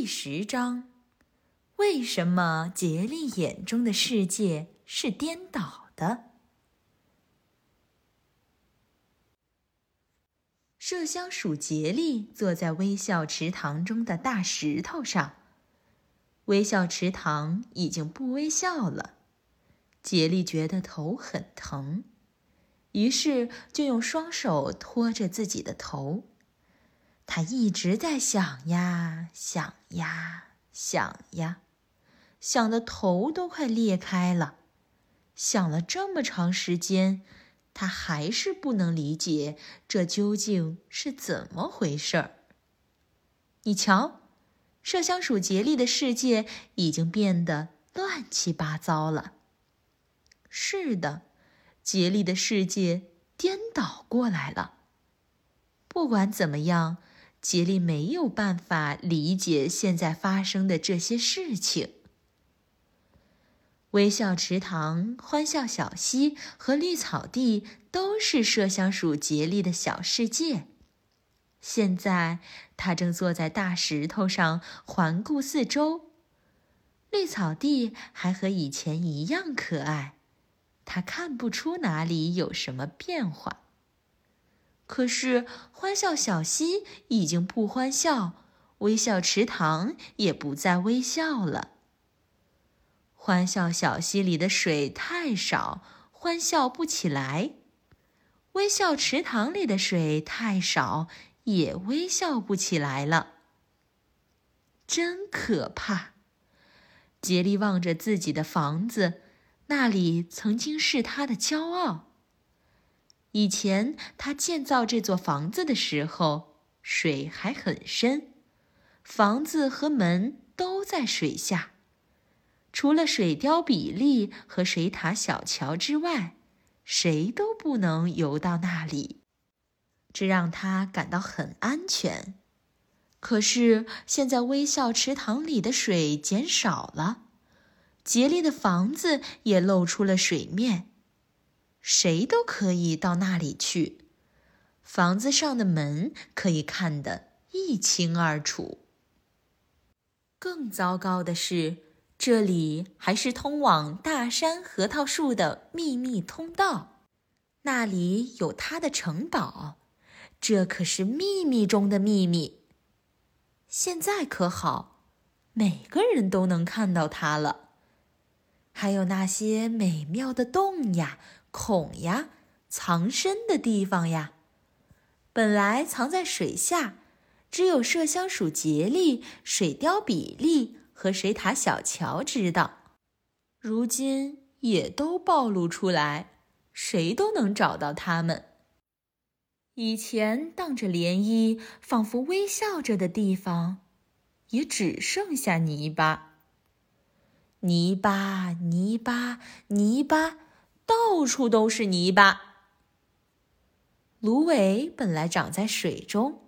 第十章：为什么杰利眼中的世界是颠倒的？麝香鼠杰利坐在微笑池塘中的大石头上，微笑池塘已经不微笑了。杰利觉得头很疼，于是就用双手托着自己的头。他一直在想呀想呀想呀，想的头都快裂开了。想了这么长时间，他还是不能理解这究竟是怎么回事儿。你瞧，麝香鼠杰利的世界已经变得乱七八糟了。是的，杰利的世界颠倒过来了。不管怎么样。杰利没有办法理解现在发生的这些事情。微笑池塘、欢笑小溪和绿草地都是麝香鼠杰利的小世界。现在，他正坐在大石头上环顾四周。绿草地还和以前一样可爱，他看不出哪里有什么变化。可是，欢笑小溪已经不欢笑，微笑池塘也不再微笑了。欢笑小溪里的水太少，欢笑不起来；微笑池塘里的水太少，也微笑不起来了。真可怕！杰利望着自己的房子，那里曾经是他的骄傲。以前他建造这座房子的时候，水还很深，房子和门都在水下。除了水雕比利和水塔小乔之外，谁都不能游到那里，这让他感到很安全。可是现在微笑池塘里的水减少了，杰利的房子也露出了水面。谁都可以到那里去，房子上的门可以看得一清二楚。更糟糕的是，这里还是通往大山核桃树的秘密通道，那里有他的城堡，这可是秘密中的秘密。现在可好，每个人都能看到它了，还有那些美妙的洞呀。孔呀，藏身的地方呀，本来藏在水下，只有麝香鼠杰利、水貂比利和水獭小乔知道。如今也都暴露出来，谁都能找到他们。以前荡着涟漪、仿佛微笑着的地方，也只剩下泥巴。泥巴，泥巴，泥巴。到处都是泥巴。芦苇本来长在水中，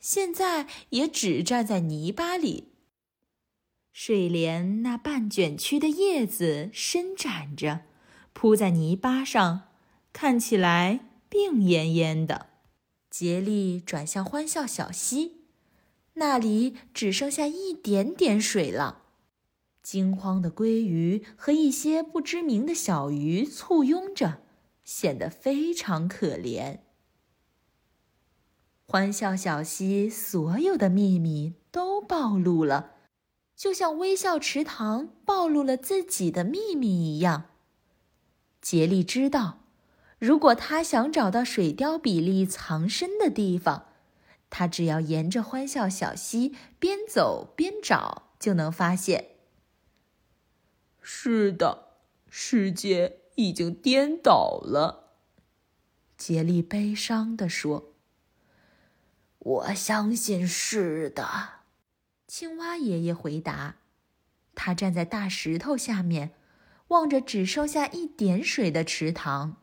现在也只站在泥巴里。睡莲那半卷曲的叶子伸展着，铺在泥巴上，看起来病恹恹的。杰利转向欢笑小溪，那里只剩下一点点水了。惊慌的鲑鱼和一些不知名的小鱼簇拥着，显得非常可怜。欢笑小溪所有的秘密都暴露了，就像微笑池塘暴露了自己的秘密一样。杰利知道，如果他想找到水貂比利藏身的地方，他只要沿着欢笑小溪边走边找，就能发现。是的，世界已经颠倒了。杰利悲伤地说：“我相信是的。”青蛙爷爷回答。他站在大石头下面，望着只剩下一点水的池塘。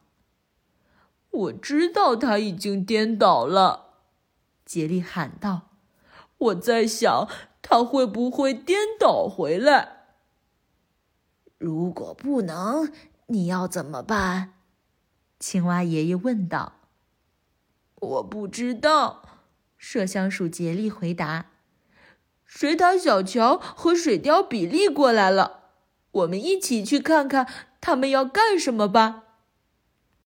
“我知道它已经颠倒了。”杰利喊道。“我在想，它会不会颠倒回来？”如果不能，你要怎么办？青蛙爷爷问道。“我不知道。”麝香鼠杰利回答。“水獭小乔和水貂比利过来了，我们一起去看看他们要干什么吧。